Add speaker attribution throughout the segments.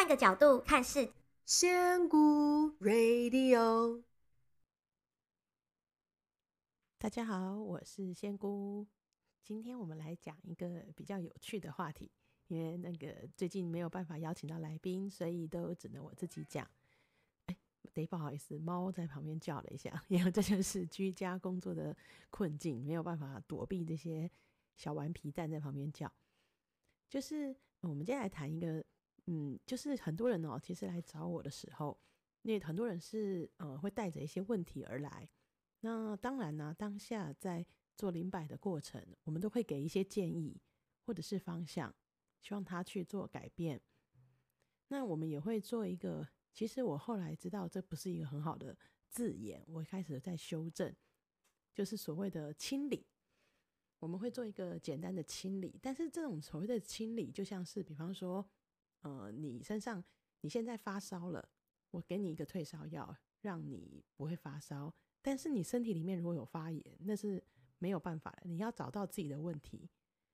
Speaker 1: 换个角度看事。
Speaker 2: 仙姑 Radio，
Speaker 3: 大家好，我是仙姑。今天我们来讲一个比较有趣的话题，因为那个最近没有办法邀请到来宾，所以都只能我自己讲。哎，得不好意思，猫在旁边叫了一下，因为这就是居家工作的困境，没有办法躲避这些小顽皮蛋在旁边叫。就是我们今天来谈一个，嗯，就是很多人哦，其实来找我的时候，那很多人是呃会带着一些问题而来。那当然呢，当下在做灵摆的过程，我们都会给一些建议或者是方向，希望他去做改变。那我们也会做一个，其实我后来知道这不是一个很好的字眼，我开始在修正，就是所谓的清理。我们会做一个简单的清理，但是这种所谓的清理，就像是比方说，呃，你身上你现在发烧了，我给你一个退烧药，让你不会发烧。但是你身体里面如果有发炎，那是没有办法的。你要找到自己的问题，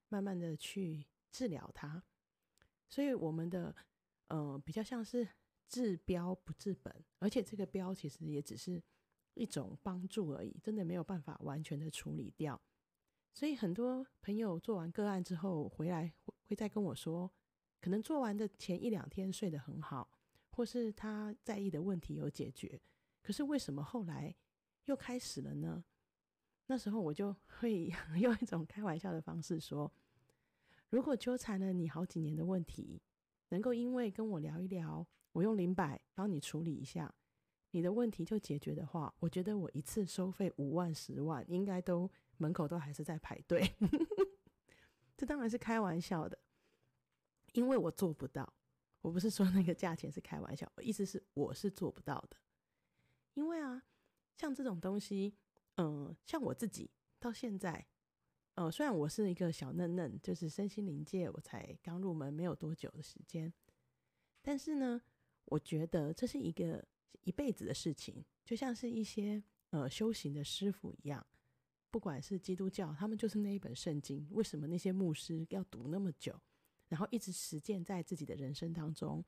Speaker 3: 慢慢的去治疗它。所以我们的呃比较像是治标不治本，而且这个标其实也只是一种帮助而已，真的没有办法完全的处理掉。所以很多朋友做完个案之后回来，会再跟我说，可能做完的前一两天睡得很好，或是他在意的问题有解决，可是为什么后来又开始了呢？那时候我就会 用一种开玩笑的方式说，如果纠缠了你好几年的问题，能够因为跟我聊一聊，我用灵摆帮你处理一下，你的问题就解决的话，我觉得我一次收费五万、十万，应该都。门口都还是在排队，这当然是开玩笑的，因为我做不到。我不是说那个价钱是开玩笑，我意思是我是做不到的。因为啊，像这种东西，嗯、像我自己到现在，呃，虽然我是一个小嫩嫩，就是身心灵界我才刚入门没有多久的时间，但是呢，我觉得这是一个一辈子的事情，就像是一些呃修行的师傅一样。不管是基督教，他们就是那一本圣经。为什么那些牧师要读那么久，然后一直实践在自己的人生当中？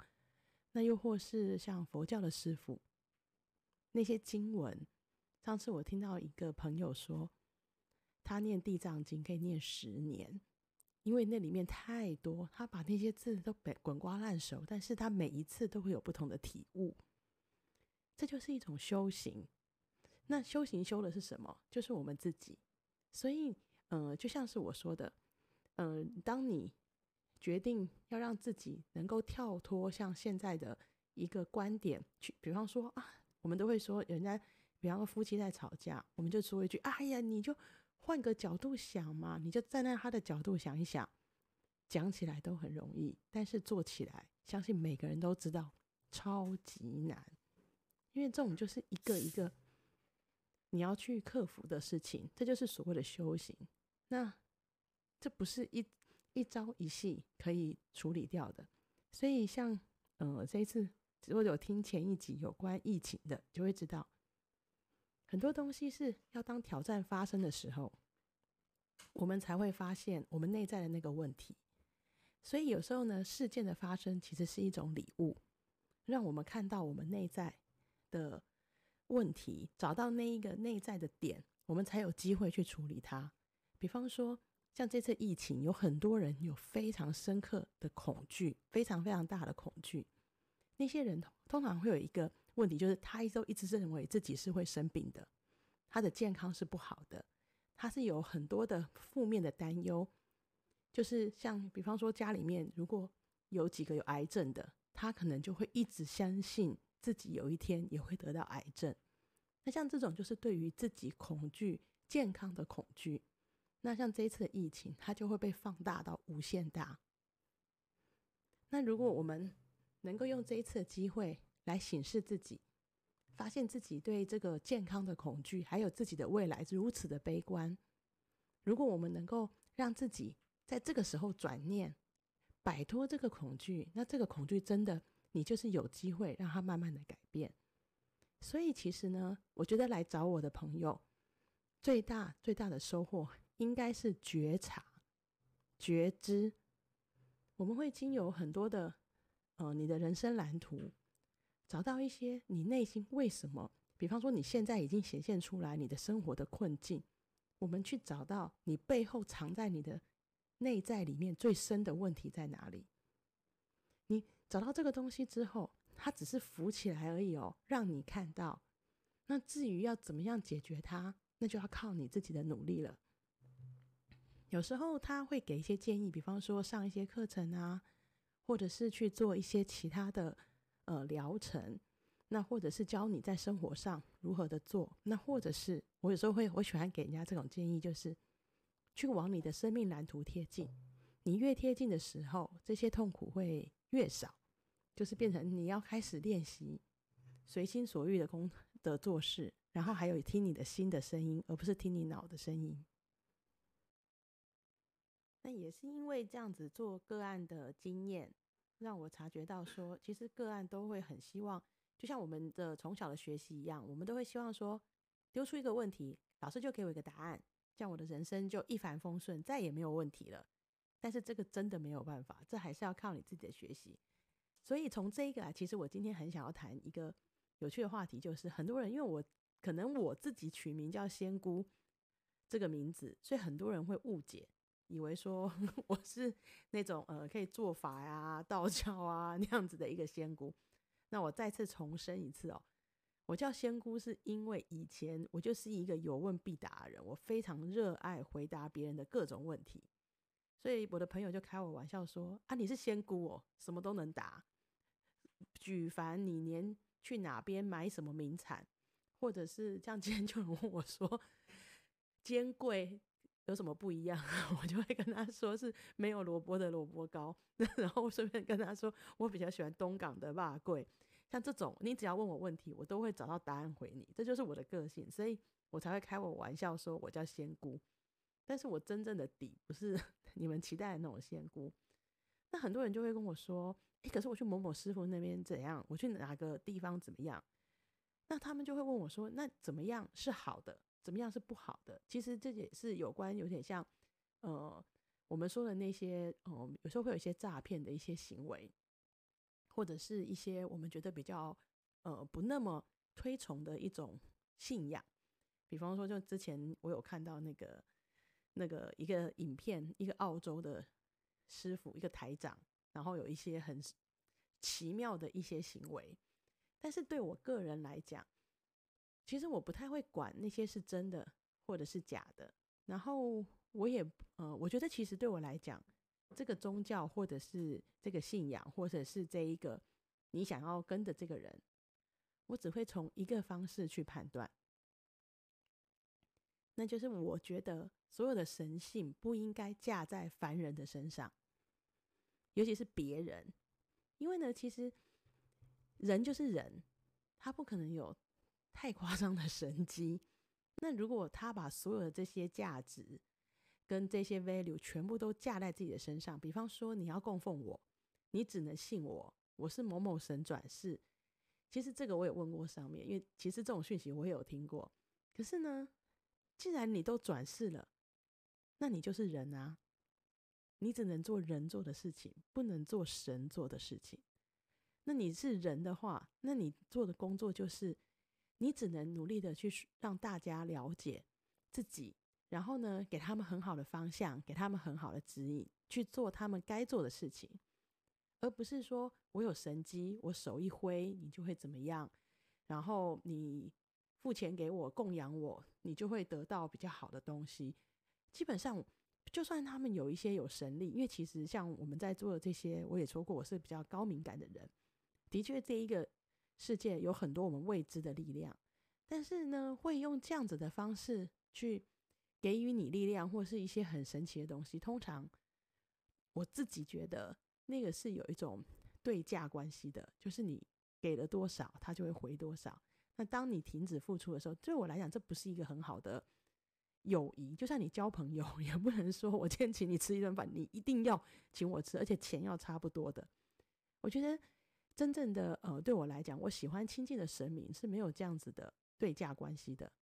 Speaker 3: 那又或是像佛教的师傅，那些经文。上次我听到一个朋友说，他念地藏经可以念十年，因为那里面太多，他把那些字都背滚瓜烂熟，但是他每一次都会有不同的体悟。这就是一种修行。那修行修的是什么？就是我们自己。所以，呃，就像是我说的，嗯、呃，当你决定要让自己能够跳脱像现在的一个观点去，比方说啊，我们都会说，人家比方说夫妻在吵架，我们就说一句：“哎呀，你就换个角度想嘛，你就站在他的角度想一想。”讲起来都很容易，但是做起来，相信每个人都知道超级难，因为这种就是一个一个。你要去克服的事情，这就是所谓的修行。那这不是一一朝一夕可以处理掉的。所以像，呃这一次，如果有听前一集有关疫情的，就会知道很多东西是要当挑战发生的时候，我们才会发现我们内在的那个问题。所以有时候呢，事件的发生其实是一种礼物，让我们看到我们内在的。问题，找到那一个内在的点，我们才有机会去处理它。比方说，像这次疫情，有很多人有非常深刻的恐惧，非常非常大的恐惧。那些人通常会有一个问题，就是他都一直认为自己是会生病的，他的健康是不好的，他是有很多的负面的担忧。就是像比方说，家里面如果有几个有癌症的，他可能就会一直相信。自己有一天也会得到癌症，那像这种就是对于自己恐惧健康的恐惧，那像这一次的疫情，它就会被放大到无限大。那如果我们能够用这一次的机会来显示自己，发现自己对这个健康的恐惧，还有自己的未来如此的悲观，如果我们能够让自己在这个时候转念，摆脱这个恐惧，那这个恐惧真的。你就是有机会让它慢慢的改变，所以其实呢，我觉得来找我的朋友，最大最大的收获应该是觉察、觉知。我们会经由很多的呃你的人生蓝图，找到一些你内心为什么，比方说你现在已经显现出来你的生活的困境，我们去找到你背后藏在你的内在里面最深的问题在哪里。你找到这个东西之后，它只是浮起来而已哦，让你看到。那至于要怎么样解决它，那就要靠你自己的努力了。有时候他会给一些建议，比方说上一些课程啊，或者是去做一些其他的呃疗程，那或者是教你在生活上如何的做，那或者是我有时候会我喜欢给人家这种建议，就是去往你的生命蓝图贴近。你越贴近的时候，这些痛苦会越少，就是变成你要开始练习随心所欲的功的做事，然后还有听你的心的声音，而不是听你脑的声音。那也是因为这样子做个案的经验，让我察觉到说，其实个案都会很希望，就像我们的从小的学习一样，我们都会希望说，丢出一个问题，老师就给我一个答案，这样我的人生就一帆风顺，再也没有问题了。但是这个真的没有办法，这还是要靠你自己的学习。所以从这一个啊，其实我今天很想要谈一个有趣的话题，就是很多人因为我可能我自己取名叫仙姑这个名字，所以很多人会误解，以为说 我是那种呃可以做法呀、道教啊那样子的一个仙姑。那我再次重申一次哦，我叫仙姑是因为以前我就是一个有问必答的人，我非常热爱回答别人的各种问题。所以我的朋友就开我玩笑说：“啊，你是仙姑哦，什么都能答。举凡你连去哪边买什么名产，或者是像今天就有人问我说，煎桂有什么不一样？我就会跟他说是没有萝卜的萝卜糕。然后顺便跟他说，我比较喜欢东港的辣桂。像这种，你只要问我问题，我都会找到答案回你。这就是我的个性，所以我才会开我玩笑说我叫仙姑。但是我真正的底不是。”你们期待的那种仙姑，那很多人就会跟我说：“诶，可是我去某某师傅那边怎样？我去哪个地方怎么样？”那他们就会问我说：“那怎么样是好的？怎么样是不好的？”其实这也是有关，有点像，呃，我们说的那些，呃，有时候会有一些诈骗的一些行为，或者是一些我们觉得比较，呃，不那么推崇的一种信仰。比方说，就之前我有看到那个。那个一个影片，一个澳洲的师傅，一个台长，然后有一些很奇妙的一些行为，但是对我个人来讲，其实我不太会管那些是真的或者是假的。然后我也，呃，我觉得其实对我来讲，这个宗教或者是这个信仰，或者是这一个你想要跟的这个人，我只会从一个方式去判断。那就是我觉得所有的神性不应该架在凡人的身上，尤其是别人，因为呢，其实人就是人，他不可能有太夸张的神机。那如果他把所有的这些价值跟这些 value 全部都架在自己的身上，比方说你要供奉我，你只能信我，我是某某神转世。其实这个我也问过上面，因为其实这种讯息我也有听过，可是呢。既然你都转世了，那你就是人啊！你只能做人做的事情，不能做神做的事情。那你是人的话，那你做的工作就是，你只能努力的去让大家了解自己，然后呢，给他们很好的方向，给他们很好的指引，去做他们该做的事情，而不是说我有神机，我手一挥，你就会怎么样，然后你。付钱给我供养我，你就会得到比较好的东西。基本上，就算他们有一些有神力，因为其实像我们在做的这些，我也说过，我是比较高敏感的人。的确，这一个世界有很多我们未知的力量，但是呢，会用这样子的方式去给予你力量，或是一些很神奇的东西。通常，我自己觉得那个是有一种对价关系的，就是你给了多少，他就会回多少。那当你停止付出的时候，对我来讲，这不是一个很好的友谊。就像你交朋友，也不能说我今天请你吃一顿饭，你一定要请我吃，而且钱要差不多的。我觉得真正的呃，对我来讲，我喜欢亲近的神明是没有这样子的对价关系的。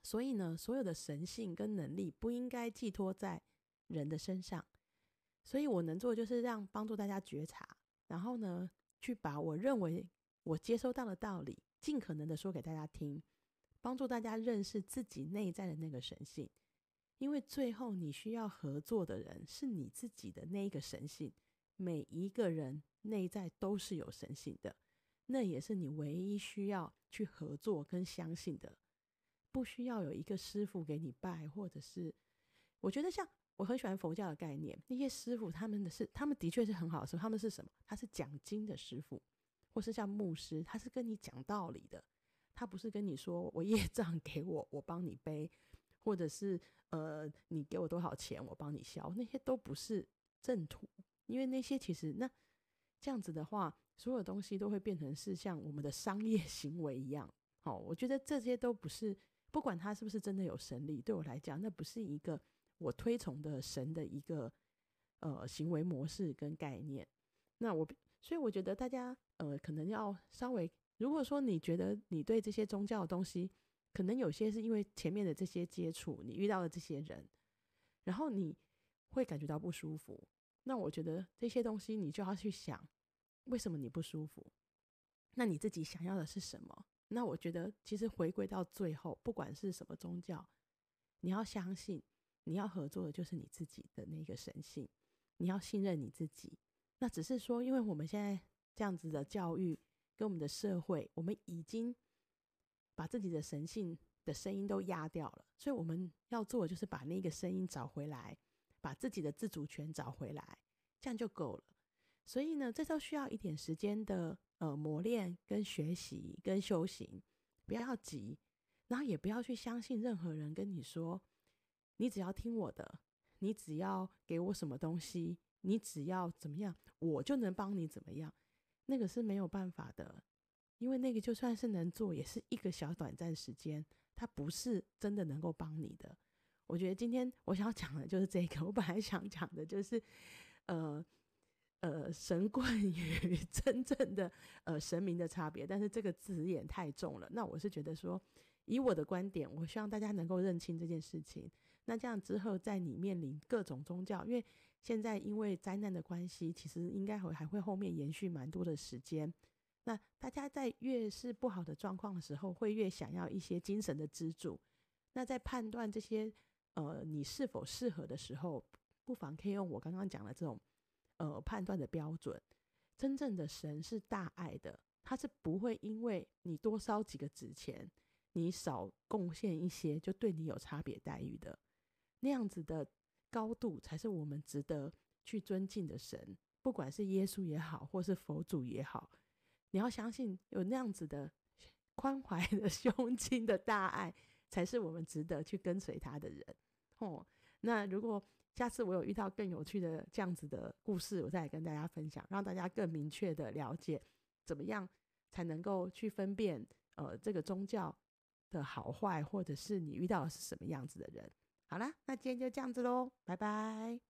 Speaker 3: 所以呢，所有的神性跟能力不应该寄托在人的身上。所以我能做的就是让帮助大家觉察，然后呢，去把我认为我接收到的道理，尽可能的说给大家听，帮助大家认识自己内在的那个神性。因为最后你需要合作的人是你自己的那一个神性，每一个人内在都是有神性的，那也是你唯一需要去合作跟相信的，不需要有一个师傅给你拜，或者是我觉得像我很喜欢佛教的概念，那些师傅他们的是他们的确是很好的师傅，他们是什么？他是讲经的师傅，或是像牧师，他是跟你讲道理的，他不是跟你说我业障给我，我帮你背。或者是呃，你给我多少钱，我帮你消，那些都不是正途，因为那些其实那这样子的话，所有东西都会变成是像我们的商业 行为一样。好，我觉得这些都不是，不管他是不是真的有神力，对我来讲，那不是一个我推崇的神的一个呃行为模式跟概念。那我所以我觉得大家呃，可能要稍微，如果说你觉得你对这些宗教的东西，可能有些是因为前面的这些接触，你遇到的这些人，然后你会感觉到不舒服。那我觉得这些东西你就要去想，为什么你不舒服？那你自己想要的是什么？那我觉得其实回归到最后，不管是什么宗教，你要相信，你要合作的就是你自己的那个神性，你要信任你自己。那只是说，因为我们现在这样子的教育跟我们的社会，我们已经。把自己的神性的声音都压掉了，所以我们要做的就是把那个声音找回来，把自己的自主权找回来，这样就够了。所以呢，这都需要一点时间的呃磨练、跟学习、跟修行，不要急，然后也不要去相信任何人跟你说，你只要听我的，你只要给我什么东西，你只要怎么样，我就能帮你怎么样，那个是没有办法的。因为那个就算是能做，也是一个小短暂时间，它不是真的能够帮你的。我觉得今天我想要讲的就是这个。我本来想讲的就是，呃呃，神棍与 真正的呃神明的差别，但是这个字眼太重了。那我是觉得说，以我的观点，我希望大家能够认清这件事情。那这样之后，在你面临各种宗教，因为现在因为灾难的关系，其实应该会还会后面延续蛮多的时间。那大家在越是不好的状况的时候，会越想要一些精神的支柱。那在判断这些呃你是否适合的时候，不妨可以用我刚刚讲的这种呃判断的标准。真正的神是大爱的，他是不会因为你多烧几个纸钱，你少贡献一些，就对你有差别待遇的。那样子的高度才是我们值得去尊敬的神，不管是耶稣也好，或是佛祖也好。你要相信有那样子的宽怀的胸 襟的大爱，才是我们值得去跟随他的人。哦，那如果下次我有遇到更有趣的这样子的故事，我再来跟大家分享，让大家更明确的了解怎么样才能够去分辨呃这个宗教的好坏，或者是你遇到的是什么样子的人。好啦，那今天就这样子喽，拜拜。